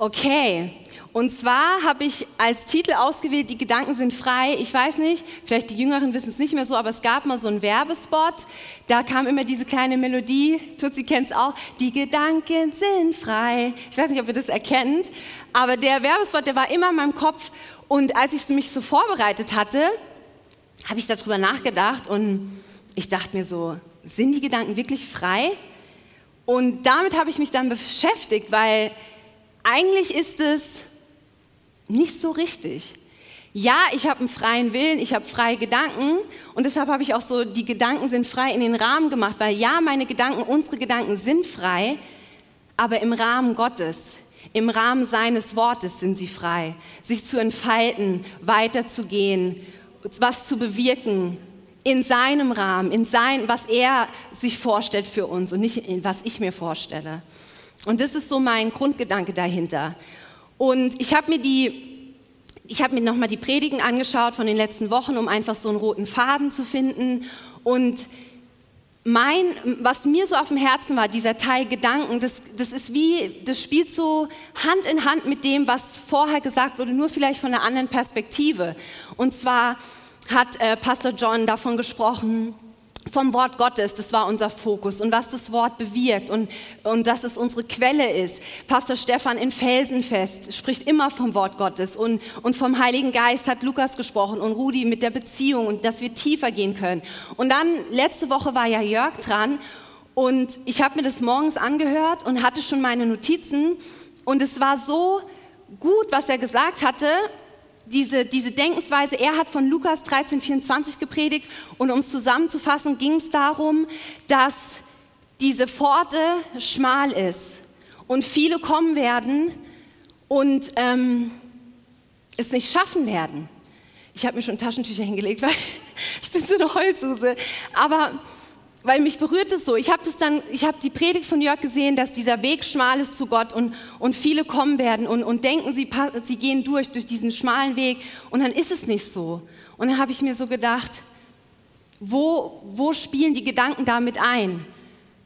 Okay, und zwar habe ich als Titel ausgewählt, die Gedanken sind frei. Ich weiß nicht, vielleicht die Jüngeren wissen es nicht mehr so, aber es gab mal so einen Werbespot, da kam immer diese kleine Melodie, Tutsi kennt es auch, die Gedanken sind frei. Ich weiß nicht, ob ihr das erkennt, aber der Werbespot, der war immer in meinem Kopf und als ich mich so vorbereitet hatte, habe ich darüber nachgedacht und ich dachte mir so, sind die Gedanken wirklich frei? Und damit habe ich mich dann beschäftigt, weil eigentlich ist es nicht so richtig. Ja, ich habe einen freien Willen, ich habe freie Gedanken und deshalb habe ich auch so, die Gedanken sind frei in den Rahmen gemacht, weil ja, meine Gedanken, unsere Gedanken sind frei, aber im Rahmen Gottes, im Rahmen seines Wortes sind sie frei, sich zu entfalten, weiterzugehen, was zu bewirken in seinem Rahmen, in sein, was er sich vorstellt für uns und nicht in was ich mir vorstelle. Und das ist so mein Grundgedanke dahinter. Und ich habe mir die ich habe mir nochmal die Predigen angeschaut von den letzten Wochen, um einfach so einen roten Faden zu finden. Und mein, was mir so auf dem Herzen war, dieser Teil Gedanken, das, das ist wie, das spielt so Hand in Hand mit dem, was vorher gesagt wurde, nur vielleicht von einer anderen Perspektive. Und zwar hat äh, Pastor John davon gesprochen, vom Wort Gottes, das war unser Fokus und was das Wort bewirkt und, und dass es unsere Quelle ist. Pastor Stefan in Felsenfest spricht immer vom Wort Gottes und, und vom Heiligen Geist hat Lukas gesprochen und Rudi mit der Beziehung und dass wir tiefer gehen können. Und dann, letzte Woche war ja Jörg dran und ich habe mir das morgens angehört und hatte schon meine Notizen und es war so gut, was er gesagt hatte diese, diese Denkensweise, er hat von Lukas 13, 24 gepredigt und um es zusammenzufassen, ging es darum, dass diese Pforte schmal ist und viele kommen werden und ähm, es nicht schaffen werden. Ich habe mir schon Taschentücher hingelegt, weil ich bin so eine Heulsuse. Aber weil mich berührt es so. Ich habe das dann, ich habe die Predigt von Jörg gesehen, dass dieser Weg schmal ist zu Gott und, und viele kommen werden und, und denken, sie, sie gehen durch, durch diesen schmalen Weg und dann ist es nicht so. Und dann habe ich mir so gedacht, wo, wo spielen die Gedanken damit ein?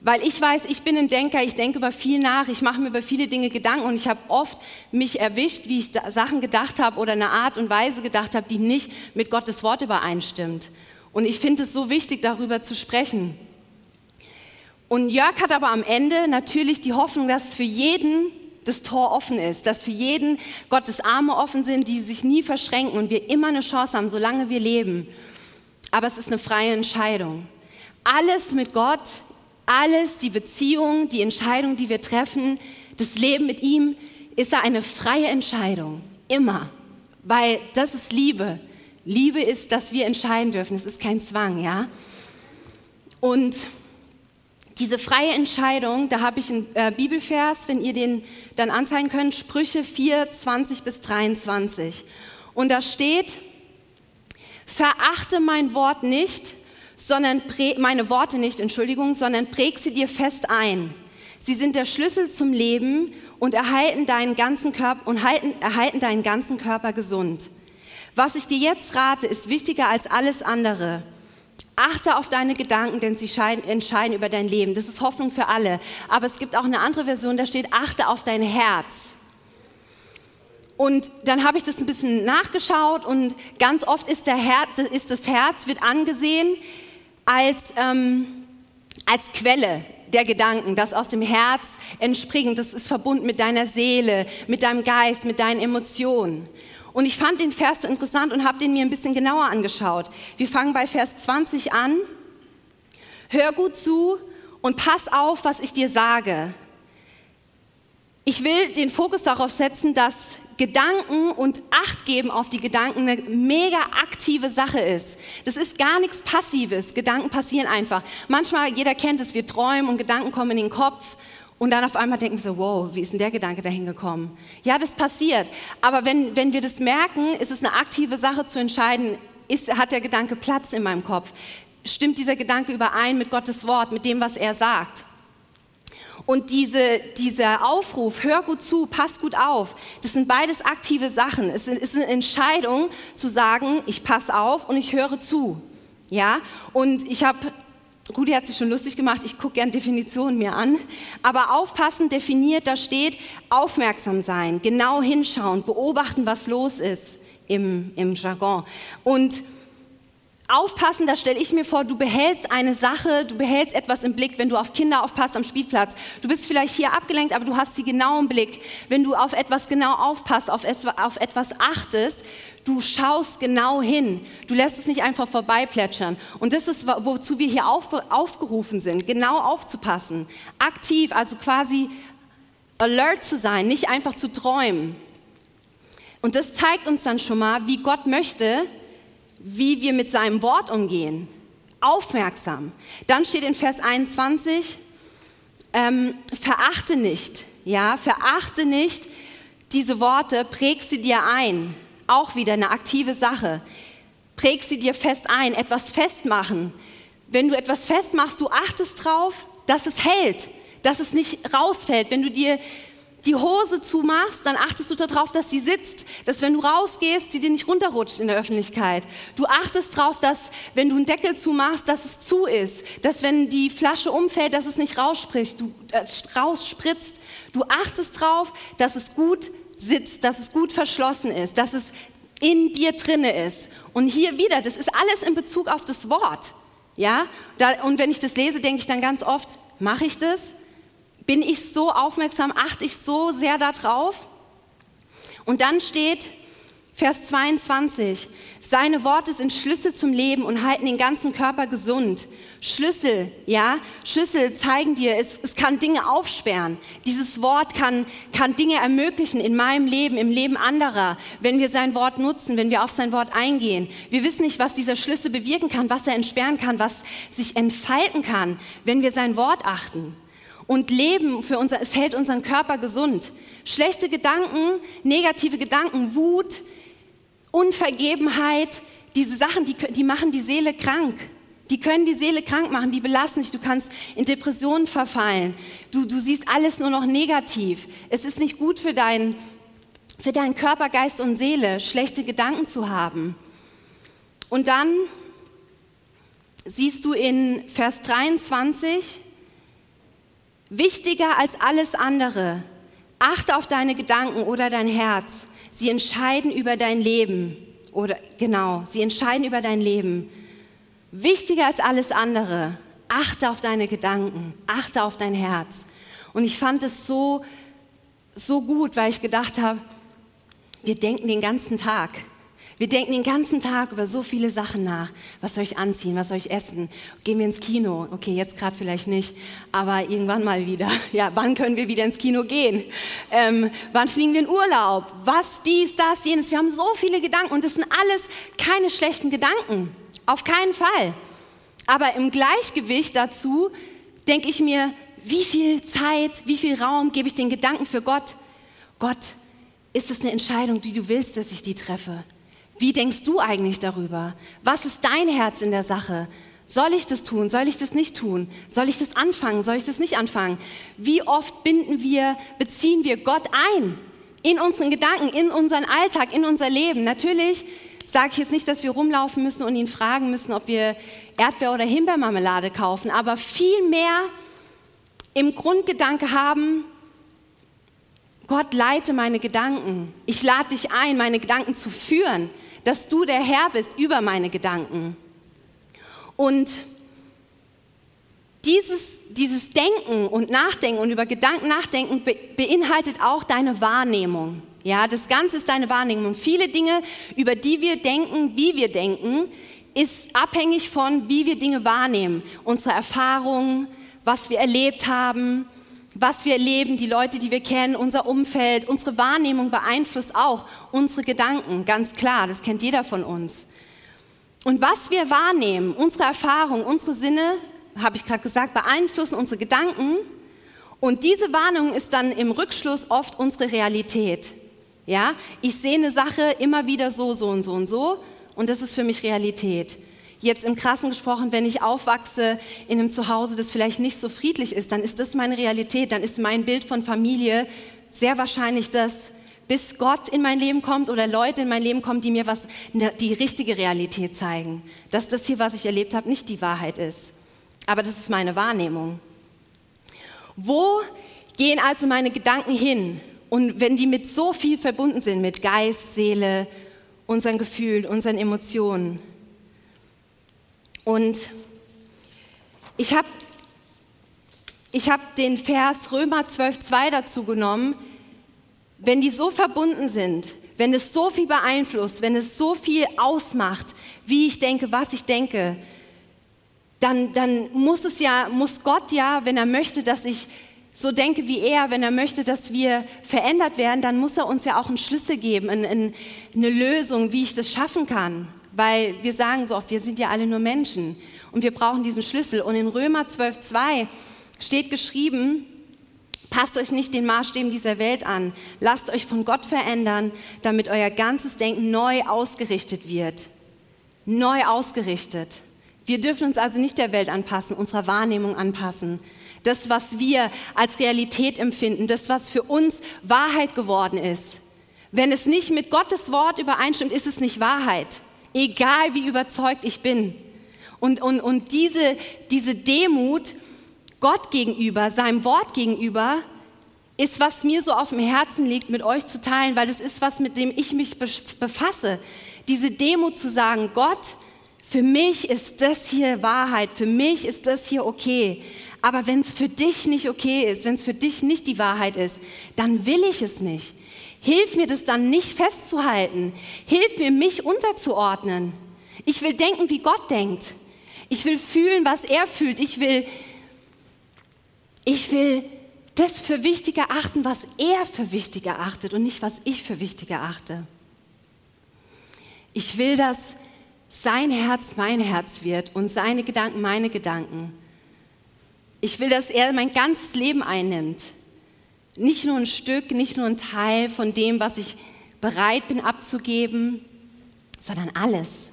Weil ich weiß, ich bin ein Denker, ich denke über viel nach, ich mache mir über viele Dinge Gedanken und ich habe oft mich erwischt, wie ich Sachen gedacht habe oder eine Art und Weise gedacht habe, die nicht mit Gottes Wort übereinstimmt. Und ich finde es so wichtig, darüber zu sprechen. Und Jörg hat aber am Ende natürlich die Hoffnung, dass für jeden das Tor offen ist, dass für jeden Gottes Arme offen sind, die sich nie verschränken und wir immer eine Chance haben, solange wir leben. Aber es ist eine freie Entscheidung. Alles mit Gott, alles, die Beziehung, die Entscheidung, die wir treffen, das Leben mit ihm, ist eine freie Entscheidung. Immer. Weil das ist Liebe. Liebe ist, dass wir entscheiden dürfen. Es ist kein Zwang, ja. Und diese freie Entscheidung, da habe ich einen äh, Bibelvers, wenn ihr den dann anzeigen könnt, Sprüche 4, 20 bis 23. Und da steht, verachte mein Wort nicht, sondern meine Worte nicht, Entschuldigung, sondern präg sie dir fest ein. Sie sind der Schlüssel zum Leben und erhalten deinen ganzen Körper und halten, erhalten deinen ganzen Körper gesund. Was ich dir jetzt rate, ist wichtiger als alles andere. Achte auf deine Gedanken, denn sie entscheiden über dein Leben. Das ist Hoffnung für alle. Aber es gibt auch eine andere Version, da steht, achte auf dein Herz. Und dann habe ich das ein bisschen nachgeschaut und ganz oft ist, der Her ist das Herz, wird angesehen als, ähm, als Quelle der Gedanken, das aus dem Herz entspringt. Das ist verbunden mit deiner Seele, mit deinem Geist, mit deinen Emotionen. Und ich fand den Vers so interessant und habe den mir ein bisschen genauer angeschaut. Wir fangen bei Vers 20 an. Hör gut zu und pass auf, was ich dir sage. Ich will den Fokus darauf setzen, dass Gedanken und Acht geben auf die Gedanken eine mega aktive Sache ist. Das ist gar nichts Passives. Gedanken passieren einfach. Manchmal, jeder kennt es, wir träumen und Gedanken kommen in den Kopf und dann auf einmal denken wir so, wow, wie ist denn der Gedanke dahin gekommen? Ja, das passiert. Aber wenn, wenn wir das merken, ist es eine aktive Sache zu entscheiden, ist, hat der Gedanke Platz in meinem Kopf? Stimmt dieser Gedanke überein mit Gottes Wort, mit dem, was er sagt? Und diese, dieser Aufruf, hör gut zu, pass gut auf, das sind beides aktive Sachen. Es ist eine Entscheidung zu sagen, ich passe auf und ich höre zu. Ja? Und ich habe Rudi hat sich schon lustig gemacht, ich gucke gern Definitionen mir an. Aber aufpassen definiert, da steht aufmerksam sein, genau hinschauen, beobachten, was los ist im, im Jargon. Und aufpassen, da stelle ich mir vor, du behältst eine Sache, du behältst etwas im Blick, wenn du auf Kinder aufpasst am Spielplatz. Du bist vielleicht hier abgelenkt, aber du hast sie genau im Blick. Wenn du auf etwas genau aufpasst, auf, auf etwas achtest, du schaust genau hin. Du lässt es nicht einfach vorbeiplätschern. Und das ist, wozu wir hier auf, aufgerufen sind, genau aufzupassen. Aktiv, also quasi alert zu sein, nicht einfach zu träumen. Und das zeigt uns dann schon mal, wie Gott möchte, wie wir mit seinem Wort umgehen. Aufmerksam. Dann steht in Vers 21, ähm, verachte nicht, ja, verachte nicht diese Worte, präg sie dir ein. Auch wieder eine aktive Sache. Präg sie dir fest ein, etwas festmachen. Wenn du etwas festmachst, du achtest drauf, dass es hält, dass es nicht rausfällt. Wenn du dir die Hose zumachst, dann achtest du darauf, dass sie sitzt, dass wenn du rausgehst, sie dir nicht runterrutscht in der Öffentlichkeit. Du achtest darauf, dass wenn du einen Deckel zumachst, dass es zu ist, dass wenn die Flasche umfällt, dass es nicht rausspricht, du, äh, rausspritzt. Du achtest darauf, dass es gut sitzt, dass es gut verschlossen ist, dass es in dir drinne ist. Und hier wieder, das ist alles in Bezug auf das Wort. Ja? Und wenn ich das lese, denke ich dann ganz oft, mache ich das? bin ich so aufmerksam, achte ich so sehr darauf. Und dann steht Vers 22, seine Worte sind Schlüssel zum Leben und halten den ganzen Körper gesund. Schlüssel, ja, Schlüssel zeigen dir, es, es kann Dinge aufsperren. Dieses Wort kann, kann Dinge ermöglichen in meinem Leben, im Leben anderer, wenn wir sein Wort nutzen, wenn wir auf sein Wort eingehen. Wir wissen nicht, was dieser Schlüssel bewirken kann, was er entsperren kann, was sich entfalten kann, wenn wir sein Wort achten und Leben für unser, es hält unseren Körper gesund. Schlechte Gedanken, negative Gedanken, Wut, Unvergebenheit, diese Sachen, die, die machen die Seele krank. Die können die Seele krank machen, die belassen dich. Du kannst in Depressionen verfallen. Du, du siehst alles nur noch negativ. Es ist nicht gut für, dein, für deinen Körper, Geist und Seele, schlechte Gedanken zu haben. Und dann siehst du in Vers 23, Wichtiger als alles andere, achte auf deine Gedanken oder dein Herz. Sie entscheiden über dein Leben. Oder genau, sie entscheiden über dein Leben. Wichtiger als alles andere, achte auf deine Gedanken, achte auf dein Herz. Und ich fand es so, so gut, weil ich gedacht habe, wir denken den ganzen Tag. Wir denken den ganzen Tag über so viele Sachen nach. Was soll ich anziehen? Was soll ich essen? Gehen wir ins Kino? Okay, jetzt gerade vielleicht nicht, aber irgendwann mal wieder. Ja, wann können wir wieder ins Kino gehen? Ähm, wann fliegen wir in Urlaub? Was, dies, das, jenes? Wir haben so viele Gedanken und das sind alles keine schlechten Gedanken. Auf keinen Fall. Aber im Gleichgewicht dazu denke ich mir, wie viel Zeit, wie viel Raum gebe ich den Gedanken für Gott? Gott, ist es eine Entscheidung, die du willst, dass ich die treffe? Wie denkst du eigentlich darüber? Was ist dein Herz in der Sache? Soll ich das tun? Soll ich das nicht tun? Soll ich das anfangen? Soll ich das nicht anfangen? Wie oft binden wir, beziehen wir Gott ein in unseren Gedanken, in unseren Alltag, in unser Leben? Natürlich sage ich jetzt nicht, dass wir rumlaufen müssen und ihn fragen müssen, ob wir Erdbeer- oder Himbeermarmelade kaufen, aber viel mehr im Grundgedanke haben, Gott leite meine Gedanken. Ich lade dich ein, meine Gedanken zu führen dass du der Herr bist über meine Gedanken. Und dieses, dieses Denken und Nachdenken und über Gedanken nachdenken beinhaltet auch deine Wahrnehmung. Ja, das Ganze ist deine Wahrnehmung. Viele Dinge, über die wir denken, wie wir denken, ist abhängig von, wie wir Dinge wahrnehmen. Unsere Erfahrungen, was wir erlebt haben, was wir erleben, die Leute, die wir kennen, unser Umfeld, unsere Wahrnehmung beeinflusst auch unsere Gedanken, ganz klar, das kennt jeder von uns. Und was wir wahrnehmen, unsere Erfahrung, unsere Sinne, habe ich gerade gesagt, beeinflussen unsere Gedanken. Und diese Warnung ist dann im Rückschluss oft unsere Realität. Ja, ich sehe eine Sache immer wieder so, so und so und so, und das ist für mich Realität. Jetzt im Krassen gesprochen, wenn ich aufwachse in einem Zuhause, das vielleicht nicht so friedlich ist, dann ist das meine Realität, dann ist mein Bild von Familie sehr wahrscheinlich das, bis Gott in mein Leben kommt oder Leute in mein Leben kommen, die mir was, ne, die richtige Realität zeigen. Dass das hier, was ich erlebt habe, nicht die Wahrheit ist. aber das ist meine Wahrnehmung. Wo gehen also meine Gedanken hin? Und wenn die mit so viel verbunden sind, mit Geist, Seele, unseren Gefühlen, unseren Emotionen. Und ich habe ich hab den Vers Römer 12.2 dazu genommen, wenn die so verbunden sind, wenn es so viel beeinflusst, wenn es so viel ausmacht, wie ich denke, was ich denke, dann, dann muss es ja, muss Gott ja, wenn er möchte, dass ich so denke wie er, wenn er möchte, dass wir verändert werden, dann muss er uns ja auch einen Schlüssel geben, eine, eine Lösung, wie ich das schaffen kann. Weil wir sagen so oft, wir sind ja alle nur Menschen und wir brauchen diesen Schlüssel. Und in Römer 12.2 steht geschrieben, Passt euch nicht den Maßstäben dieser Welt an. Lasst euch von Gott verändern, damit euer ganzes Denken neu ausgerichtet wird. Neu ausgerichtet. Wir dürfen uns also nicht der Welt anpassen, unserer Wahrnehmung anpassen. Das, was wir als Realität empfinden, das, was für uns Wahrheit geworden ist. Wenn es nicht mit Gottes Wort übereinstimmt, ist es nicht Wahrheit. Egal wie überzeugt ich bin. Und, und, und diese, diese Demut, Gott gegenüber, seinem Wort gegenüber, ist, was mir so auf dem Herzen liegt, mit euch zu teilen, weil es ist was, mit dem ich mich befasse. Diese Demut zu sagen, Gott, für mich ist das hier Wahrheit, für mich ist das hier okay. Aber wenn es für dich nicht okay ist, wenn es für dich nicht die Wahrheit ist, dann will ich es nicht. Hilf mir das dann nicht festzuhalten. Hilf mir, mich unterzuordnen. Ich will denken, wie Gott denkt. Ich will fühlen, was er fühlt. Ich will ich will das für wichtig erachten, was er für wichtig erachtet und nicht, was ich für wichtig erachte. Ich will, dass sein Herz mein Herz wird und seine Gedanken meine Gedanken. Ich will, dass er mein ganzes Leben einnimmt. Nicht nur ein Stück, nicht nur ein Teil von dem, was ich bereit bin abzugeben, sondern alles.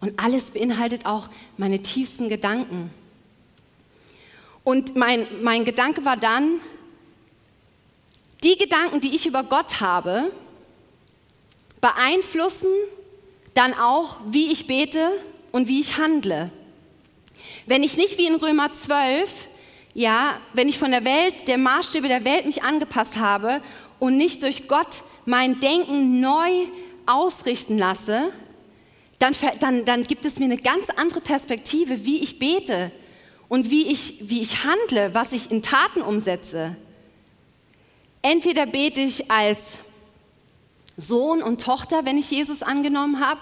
Und alles beinhaltet auch meine tiefsten Gedanken. Und mein, mein Gedanke war dann, die Gedanken, die ich über Gott habe, beeinflussen dann auch, wie ich bete und wie ich handle. Wenn ich nicht wie in Römer 12, ja, wenn ich von der Welt, der Maßstäbe der Welt mich angepasst habe und nicht durch Gott mein Denken neu ausrichten lasse, dann, dann, dann gibt es mir eine ganz andere Perspektive, wie ich bete, und wie ich, wie ich handle, was ich in Taten umsetze. Entweder bete ich als Sohn und Tochter, wenn ich Jesus angenommen habe,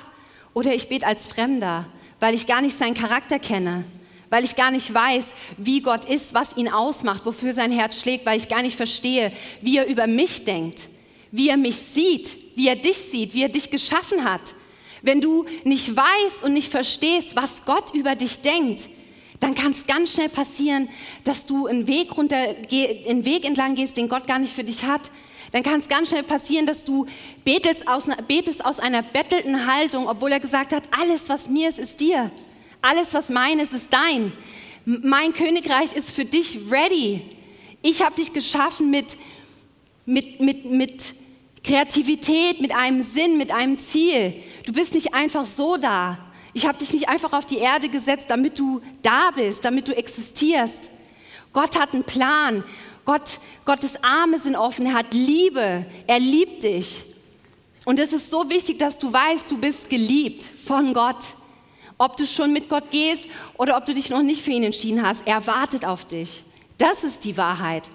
oder ich bete als Fremder, weil ich gar nicht seinen Charakter kenne, weil ich gar nicht weiß, wie Gott ist, was ihn ausmacht, wofür sein Herz schlägt, weil ich gar nicht verstehe, wie er über mich denkt, wie er mich sieht, wie er dich sieht, wie er dich geschaffen hat. Wenn du nicht weißt und nicht verstehst, was Gott über dich denkt, dann kann es ganz schnell passieren, dass du einen Weg, runter, einen Weg entlang gehst, den Gott gar nicht für dich hat. Dann kann es ganz schnell passieren, dass du betest aus, betest aus einer bettelten Haltung, obwohl er gesagt hat, alles, was mir ist, ist dir. Alles, was mein ist, ist dein. Mein Königreich ist für dich ready. Ich habe dich geschaffen mit, mit, mit, mit Kreativität, mit einem Sinn, mit einem Ziel. Du bist nicht einfach so da. Ich habe dich nicht einfach auf die Erde gesetzt, damit du da bist, damit du existierst. Gott hat einen Plan. Gott, Gottes Arme sind offen. Er hat Liebe. Er liebt dich. Und es ist so wichtig, dass du weißt, du bist geliebt von Gott. Ob du schon mit Gott gehst oder ob du dich noch nicht für ihn entschieden hast, er wartet auf dich. Das ist die Wahrheit.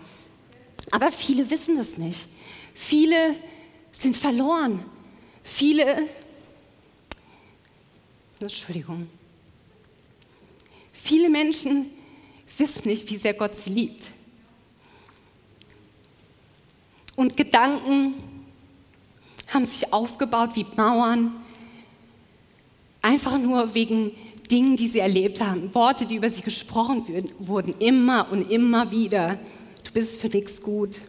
Aber viele wissen das nicht. Viele sind verloren. Viele Entschuldigung. Viele Menschen wissen nicht, wie sehr Gott sie liebt. Und Gedanken haben sich aufgebaut wie Mauern, einfach nur wegen Dingen, die sie erlebt haben, Worte, die über sie gesprochen wurden, immer und immer wieder. Du bist für nichts gut.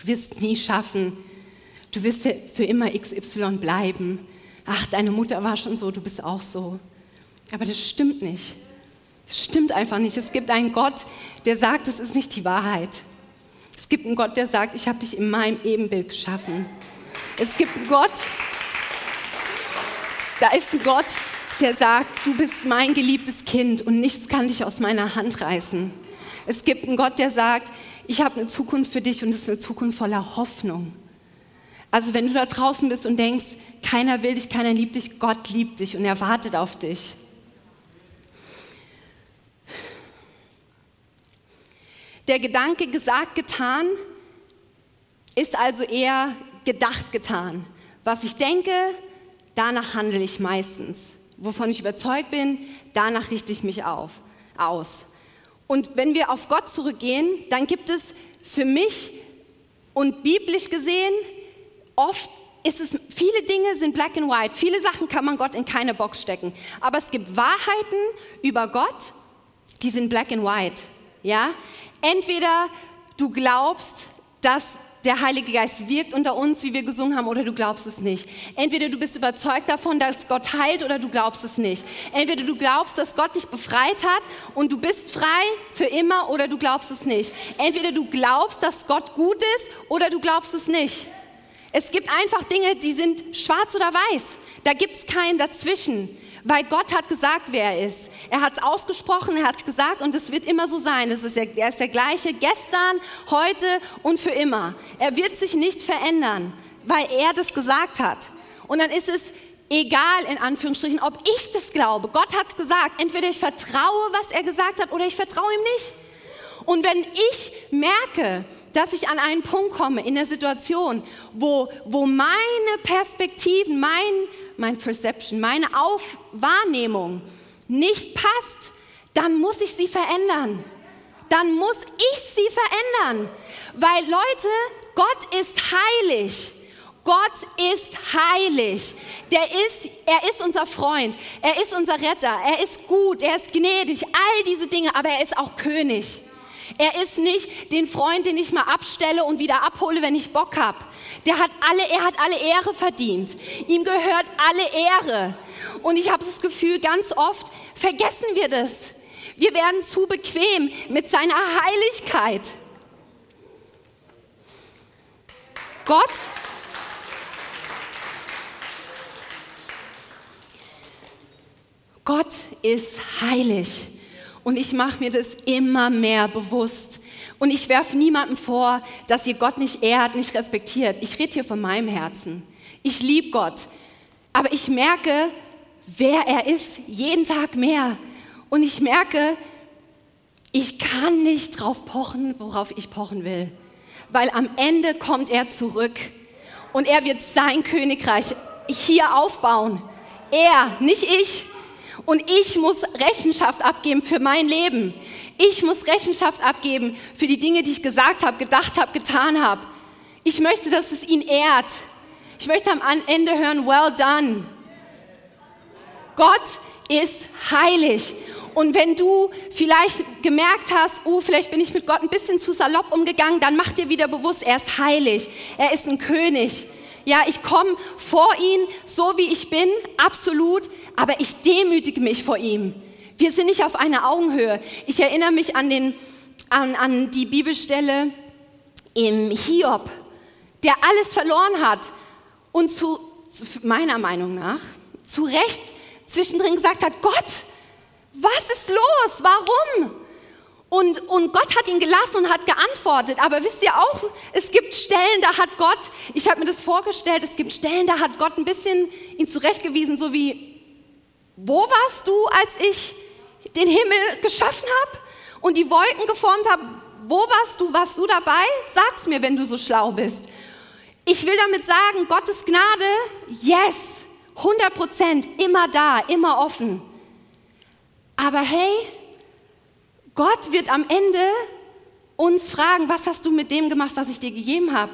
Du wirst es nie schaffen. Du wirst für immer XY bleiben ach, deine Mutter war schon so, du bist auch so. Aber das stimmt nicht. Das stimmt einfach nicht. Es gibt einen Gott, der sagt, das ist nicht die Wahrheit. Es gibt einen Gott, der sagt, ich habe dich in meinem Ebenbild geschaffen. Es gibt einen Gott, da ist ein Gott, der sagt, du bist mein geliebtes Kind und nichts kann dich aus meiner Hand reißen. Es gibt einen Gott, der sagt, ich habe eine Zukunft für dich und es ist eine Zukunft voller Hoffnung. Also wenn du da draußen bist und denkst, keiner will dich, keiner liebt dich, Gott liebt dich und er wartet auf dich. Der Gedanke gesagt, getan ist also eher gedacht, getan. Was ich denke, danach handle ich meistens. Wovon ich überzeugt bin, danach richte ich mich auf, aus. Und wenn wir auf Gott zurückgehen, dann gibt es für mich und biblisch gesehen oft ist es, viele Dinge sind black and white. Viele Sachen kann man Gott in keine Box stecken. Aber es gibt Wahrheiten über Gott, die sind black and white. Ja? Entweder du glaubst, dass der Heilige Geist wirkt unter uns, wie wir gesungen haben, oder du glaubst es nicht. Entweder du bist überzeugt davon, dass Gott heilt, oder du glaubst es nicht. Entweder du glaubst, dass Gott dich befreit hat und du bist frei für immer, oder du glaubst es nicht. Entweder du glaubst, dass Gott gut ist, oder du glaubst es nicht. Es gibt einfach Dinge, die sind schwarz oder weiß. Da gibt es keinen dazwischen weil Gott hat gesagt, wer er ist. Er hat es ausgesprochen, er hat es gesagt und es wird immer so sein. Es ist er ist der gleiche gestern, heute und für immer. Er wird sich nicht verändern, weil er das gesagt hat. Und dann ist es egal, in Anführungsstrichen, ob ich das glaube. Gott hat es gesagt. Entweder ich vertraue, was er gesagt hat, oder ich vertraue ihm nicht. Und wenn ich merke, dass ich an einen Punkt komme in der Situation, wo, wo meine Perspektiven, mein, mein Perception, meine Aufwahrnehmung nicht passt, dann muss ich sie verändern. Dann muss ich sie verändern. Weil Leute, Gott ist heilig. Gott ist heilig. Der ist, er ist unser Freund. Er ist unser Retter. Er ist gut. Er ist gnädig. All diese Dinge. Aber er ist auch König. Er ist nicht den Freund, den ich mal abstelle und wieder abhole, wenn ich Bock habe. Der hat alle, er hat alle Ehre verdient. Ihm gehört alle Ehre. Und ich habe das Gefühl, ganz oft vergessen wir das. Wir werden zu bequem mit seiner Heiligkeit. Gott Gott ist heilig. Und ich mache mir das immer mehr bewusst. Und ich werfe niemandem vor, dass ihr Gott nicht ehrt, nicht respektiert. Ich rede hier von meinem Herzen. Ich liebe Gott. Aber ich merke, wer er ist, jeden Tag mehr. Und ich merke, ich kann nicht drauf pochen, worauf ich pochen will. Weil am Ende kommt er zurück. Und er wird sein Königreich hier aufbauen. Er, nicht ich. Und ich muss Rechenschaft abgeben für mein Leben. Ich muss Rechenschaft abgeben für die Dinge, die ich gesagt habe, gedacht habe, getan habe. Ich möchte, dass es ihn ehrt. Ich möchte am Ende hören, well done. Gott ist heilig. Und wenn du vielleicht gemerkt hast, oh, vielleicht bin ich mit Gott ein bisschen zu salopp umgegangen, dann mach dir wieder bewusst, er ist heilig. Er ist ein König. Ja, ich komme vor ihn, so wie ich bin, absolut, aber ich demütige mich vor ihm. Wir sind nicht auf einer Augenhöhe. Ich erinnere mich an, den, an, an die Bibelstelle im Hiob, der alles verloren hat und zu, meiner Meinung nach, zu Recht zwischendrin gesagt hat, Gott, was ist los? Warum? Und, und Gott hat ihn gelassen und hat geantwortet. Aber wisst ihr auch, es gibt Stellen, da hat Gott, ich habe mir das vorgestellt, es gibt Stellen, da hat Gott ein bisschen ihn zurechtgewiesen, so wie, wo warst du, als ich den Himmel geschaffen habe und die Wolken geformt habe? Wo warst du? Warst du dabei? Sag's mir, wenn du so schlau bist. Ich will damit sagen, Gottes Gnade, yes, 100 Prozent, immer da, immer offen. Aber hey, Gott wird am Ende uns fragen, was hast du mit dem gemacht, was ich dir gegeben habe?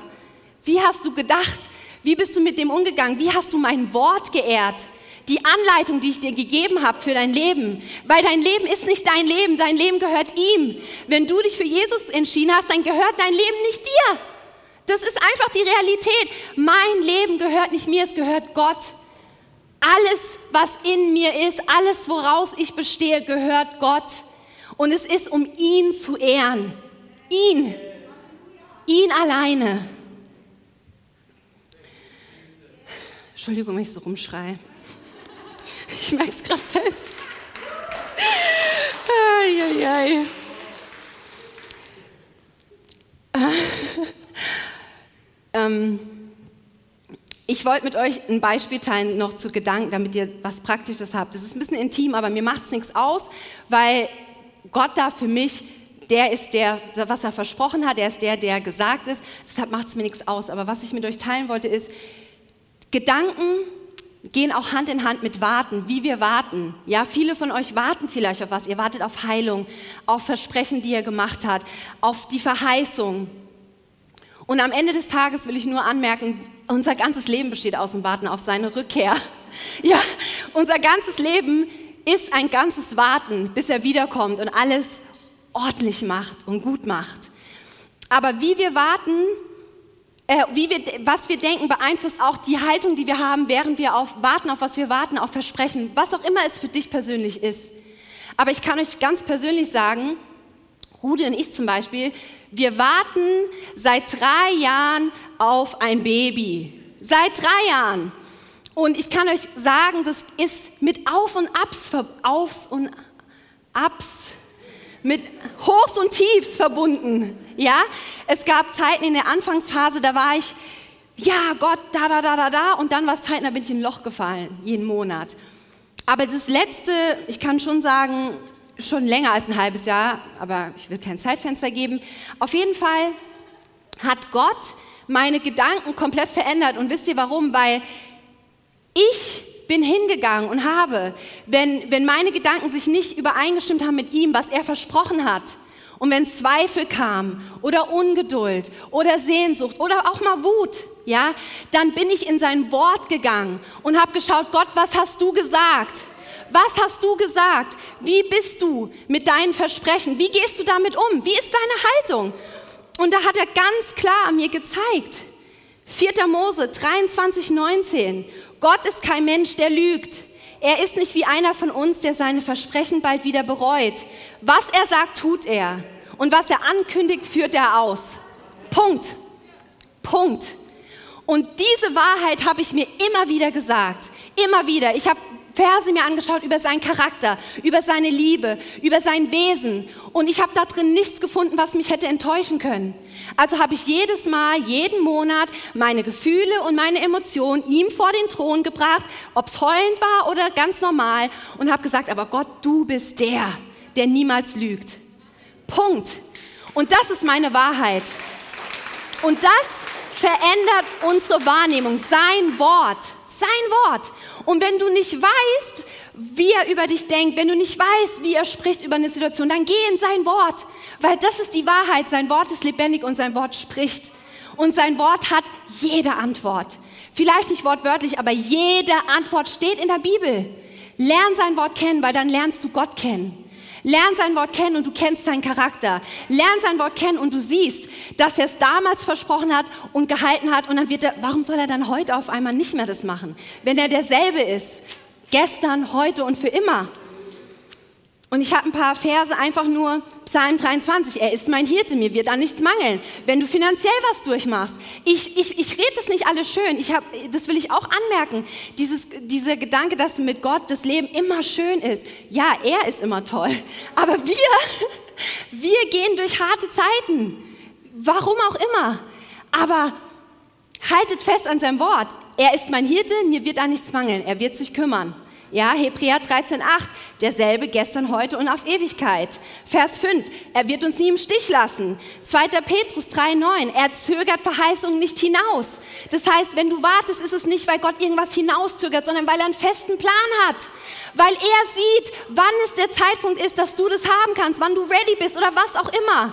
Wie hast du gedacht? Wie bist du mit dem umgegangen? Wie hast du mein Wort geehrt? Die Anleitung, die ich dir gegeben habe für dein Leben. Weil dein Leben ist nicht dein Leben, dein Leben gehört ihm. Wenn du dich für Jesus entschieden hast, dann gehört dein Leben nicht dir. Das ist einfach die Realität. Mein Leben gehört nicht mir, es gehört Gott. Alles, was in mir ist, alles, woraus ich bestehe, gehört Gott. Und es ist, um ihn zu ehren. Ihn. Ihn alleine. Entschuldigung, wenn ich so rumschreie. Ich merke es gerade selbst. Ai, ai, ai. ähm, ich wollte mit euch ein Beispiel teilen noch zu Gedanken, damit ihr was Praktisches habt. Das ist ein bisschen intim, aber mir macht es nichts aus, weil Gott da für mich der ist der, was er versprochen hat, er ist der, der gesagt ist. Deshalb macht es mir nichts aus. Aber was ich mit euch teilen wollte, ist, Gedanken gehen auch Hand in Hand mit Warten, wie wir warten. Ja, viele von euch warten vielleicht auf was. Ihr wartet auf Heilung, auf Versprechen, die er gemacht hat, auf die Verheißung. Und am Ende des Tages will ich nur anmerken, unser ganzes Leben besteht aus dem Warten auf seine Rückkehr. Ja, unser ganzes Leben ist ein ganzes Warten, bis er wiederkommt und alles ordentlich macht und gut macht. Aber wie wir warten, äh, wie wir, was wir denken, beeinflusst auch die Haltung, die wir haben, während wir auf, warten, auf was wir warten, auf Versprechen, was auch immer es für dich persönlich ist. Aber ich kann euch ganz persönlich sagen, Rudi und ich zum Beispiel, wir warten seit drei Jahren auf ein Baby. Seit drei Jahren. Und ich kann euch sagen, das ist mit Auf und Abs, Aufs und Abs mit Hochs und Tiefs verbunden. Ja, es gab Zeiten in der Anfangsphase, da war ich, ja Gott, da, da, da, da, da, und dann war es Zeiten, da bin ich in ein Loch gefallen, jeden Monat. Aber das letzte, ich kann schon sagen, schon länger als ein halbes Jahr, aber ich will kein Zeitfenster geben. Auf jeden Fall hat Gott meine Gedanken komplett verändert. Und wisst ihr warum? Weil ich bin hingegangen und habe, wenn, wenn meine Gedanken sich nicht übereingestimmt haben mit ihm, was er versprochen hat, und wenn Zweifel kam oder Ungeduld oder Sehnsucht oder auch mal Wut, ja, dann bin ich in sein Wort gegangen und habe geschaut, Gott, was hast du gesagt? Was hast du gesagt? Wie bist du mit deinen Versprechen? Wie gehst du damit um? Wie ist deine Haltung? Und da hat er ganz klar mir gezeigt. 4. Mose 23, 19. Gott ist kein Mensch, der lügt. Er ist nicht wie einer von uns, der seine Versprechen bald wieder bereut. Was er sagt, tut er. Und was er ankündigt, führt er aus. Punkt. Punkt. Und diese Wahrheit habe ich mir immer wieder gesagt. Immer wieder. Ich habe Verse mir angeschaut über seinen Charakter, über seine Liebe, über sein Wesen. Und ich habe da drin nichts gefunden, was mich hätte enttäuschen können. Also habe ich jedes Mal, jeden Monat meine Gefühle und meine Emotionen ihm vor den Thron gebracht, ob es heulend war oder ganz normal. Und habe gesagt, aber Gott, du bist der, der niemals lügt. Punkt. Und das ist meine Wahrheit. Und das verändert unsere Wahrnehmung. Sein Wort. Sein Wort. Und wenn du nicht weißt, wie er über dich denkt, wenn du nicht weißt, wie er spricht über eine Situation, dann geh in sein Wort, weil das ist die Wahrheit. Sein Wort ist lebendig und sein Wort spricht. Und sein Wort hat jede Antwort. Vielleicht nicht wortwörtlich, aber jede Antwort steht in der Bibel. Lern sein Wort kennen, weil dann lernst du Gott kennen. Lern sein Wort kennen und du kennst seinen Charakter. Lern sein Wort kennen und du siehst, dass er es damals versprochen hat und gehalten hat. Und dann wird er, warum soll er dann heute auf einmal nicht mehr das machen? Wenn er derselbe ist, gestern, heute und für immer. Und ich habe ein paar Verse einfach nur Psalm 23, er ist mein Hirte, mir wird an nichts mangeln. Wenn du finanziell was durchmachst, ich, ich, ich rede das nicht alles schön, ich hab, das will ich auch anmerken, Dieses, dieser Gedanke, dass mit Gott das Leben immer schön ist. Ja, er ist immer toll, aber wir, wir gehen durch harte Zeiten, warum auch immer. Aber haltet fest an seinem Wort, er ist mein Hirte, mir wird an nichts mangeln, er wird sich kümmern. Ja, Hebräer 13,8, derselbe gestern, heute und auf Ewigkeit. Vers 5, er wird uns nie im Stich lassen. 2. Petrus 3,9, er zögert Verheißungen nicht hinaus. Das heißt, wenn du wartest, ist es nicht, weil Gott irgendwas hinauszögert, sondern weil er einen festen Plan hat. Weil er sieht, wann es der Zeitpunkt ist, dass du das haben kannst, wann du ready bist oder was auch immer.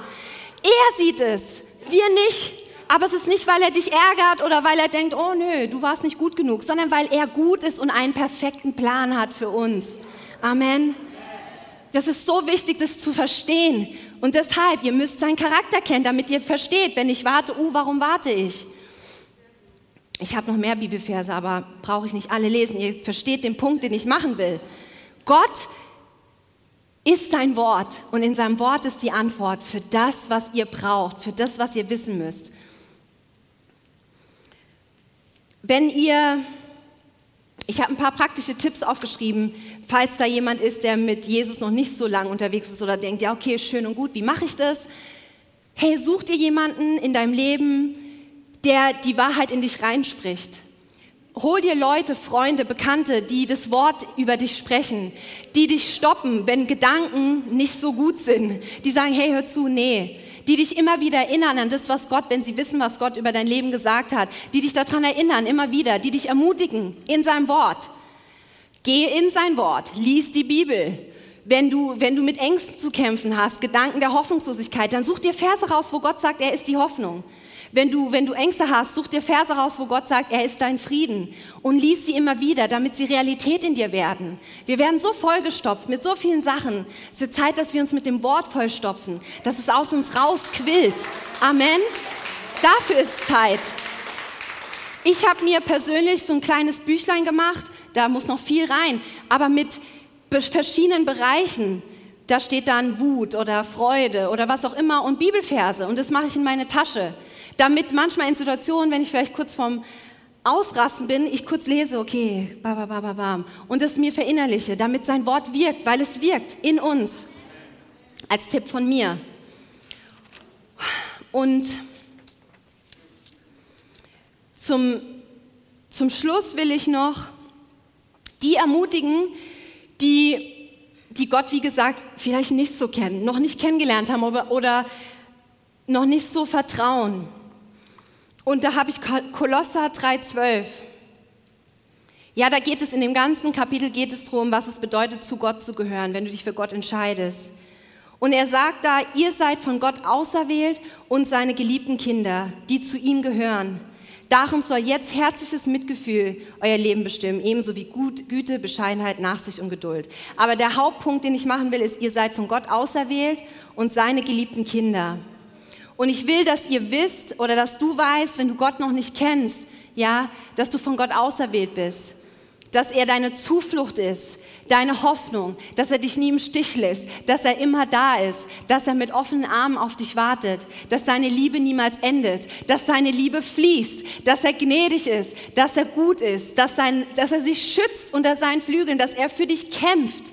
Er sieht es, wir nicht. Aber es ist nicht, weil er dich ärgert oder weil er denkt, oh nö, du warst nicht gut genug, sondern weil er gut ist und einen perfekten Plan hat für uns. Amen. Das ist so wichtig, das zu verstehen. Und deshalb, ihr müsst seinen Charakter kennen, damit ihr versteht, wenn ich warte, uh, warum warte ich? Ich habe noch mehr Bibelverse, aber brauche ich nicht alle lesen. Ihr versteht den Punkt, den ich machen will. Gott ist sein Wort und in seinem Wort ist die Antwort für das, was ihr braucht, für das, was ihr wissen müsst. Wenn ihr Ich habe ein paar praktische Tipps aufgeschrieben, falls da jemand ist, der mit Jesus noch nicht so lange unterwegs ist oder denkt, ja, okay, schön und gut, wie mache ich das? Hey, such dir jemanden in deinem Leben, der die Wahrheit in dich reinspricht. Hol dir Leute, Freunde, Bekannte, die das Wort über dich sprechen, die dich stoppen, wenn Gedanken nicht so gut sind, die sagen, hey, hör zu, nee, die dich immer wieder erinnern an das, was Gott, wenn sie wissen, was Gott über dein Leben gesagt hat, die dich daran erinnern, immer wieder, die dich ermutigen in seinem Wort. Geh in sein Wort, lies die Bibel. Wenn du, wenn du mit Ängsten zu kämpfen hast, Gedanken der Hoffnungslosigkeit, dann such dir Verse raus, wo Gott sagt, er ist die Hoffnung. Wenn du, wenn du Ängste hast, such dir Verse raus, wo Gott sagt, er ist dein Frieden und lies sie immer wieder, damit sie Realität in dir werden. Wir werden so vollgestopft mit so vielen Sachen. Es wird Zeit, dass wir uns mit dem Wort vollstopfen, dass es aus uns rausquillt. Amen. Dafür ist Zeit. Ich habe mir persönlich so ein kleines Büchlein gemacht, da muss noch viel rein, aber mit verschiedenen Bereichen. Da steht dann Wut oder Freude oder was auch immer und Bibelverse und das mache ich in meine Tasche damit manchmal in Situationen, wenn ich vielleicht kurz vorm Ausrasten bin, ich kurz lese, okay, ba, ba, ba, ba, bam, und es mir verinnerliche, damit sein Wort wirkt, weil es wirkt in uns. Als Tipp von mir. Und zum, zum Schluss will ich noch die ermutigen, die, die Gott, wie gesagt, vielleicht nicht so kennen, noch nicht kennengelernt haben oder, oder noch nicht so vertrauen. Und da habe ich Kolosser 3,12. Ja, da geht es in dem ganzen Kapitel geht es darum, was es bedeutet, zu Gott zu gehören, wenn du dich für Gott entscheidest. Und er sagt da, ihr seid von Gott auserwählt und seine geliebten Kinder, die zu ihm gehören. Darum soll jetzt herzliches Mitgefühl euer Leben bestimmen, ebenso wie Gut, Güte, Bescheidenheit, Nachsicht und Geduld. Aber der Hauptpunkt, den ich machen will, ist, ihr seid von Gott auserwählt und seine geliebten Kinder. Und ich will, dass ihr wisst oder dass du weißt, wenn du Gott noch nicht kennst, ja, dass du von Gott auserwählt bist, dass er deine Zuflucht ist, deine Hoffnung, dass er dich nie im Stich lässt, dass er immer da ist, dass er mit offenen Armen auf dich wartet, dass seine Liebe niemals endet, dass seine Liebe fließt, dass er gnädig ist, dass er gut ist, dass, sein, dass er sich schützt unter seinen Flügeln, dass er für dich kämpft.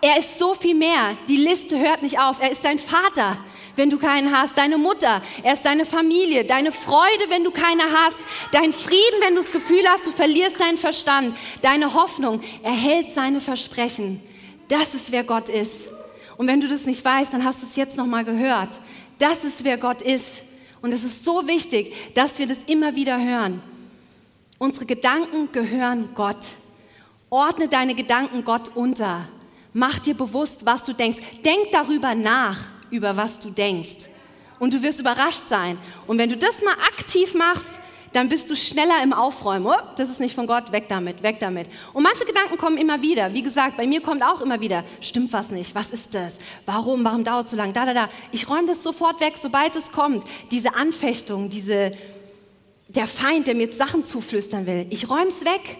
Er ist so viel mehr. Die Liste hört nicht auf. Er ist dein Vater wenn du keinen hast, deine Mutter, er ist deine Familie, deine Freude, wenn du keine hast, dein Frieden, wenn du das Gefühl hast, du verlierst deinen Verstand, deine Hoffnung, er hält seine Versprechen. Das ist, wer Gott ist. Und wenn du das nicht weißt, dann hast du es jetzt noch mal gehört. Das ist, wer Gott ist. Und es ist so wichtig, dass wir das immer wieder hören. Unsere Gedanken gehören Gott. Ordne deine Gedanken Gott unter. Mach dir bewusst, was du denkst. Denk darüber nach über was du denkst. Und du wirst überrascht sein. Und wenn du das mal aktiv machst, dann bist du schneller im Aufräumen. Oh, das ist nicht von Gott, weg damit, weg damit. Und manche Gedanken kommen immer wieder. Wie gesagt, bei mir kommt auch immer wieder, stimmt was nicht, was ist das? Warum, warum dauert es so lange? Da, da, da. Ich räume das sofort weg, sobald es kommt. Diese Anfechtung, diese, der Feind, der mir jetzt Sachen zuflüstern will. Ich räume es weg.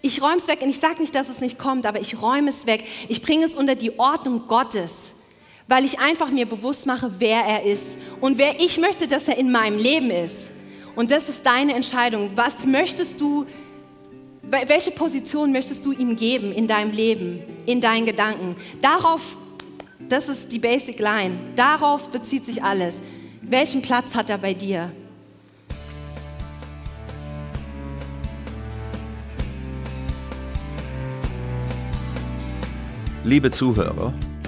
Ich räume es weg und ich sage nicht, dass es nicht kommt, aber ich räume es weg. Ich bringe es unter die Ordnung Gottes weil ich einfach mir bewusst mache, wer er ist und wer ich möchte, dass er in meinem Leben ist. Und das ist deine Entscheidung. Was möchtest du, welche Position möchtest du ihm geben in deinem Leben, in deinen Gedanken? Darauf, das ist die Basic Line. Darauf bezieht sich alles. Welchen Platz hat er bei dir? Liebe Zuhörer,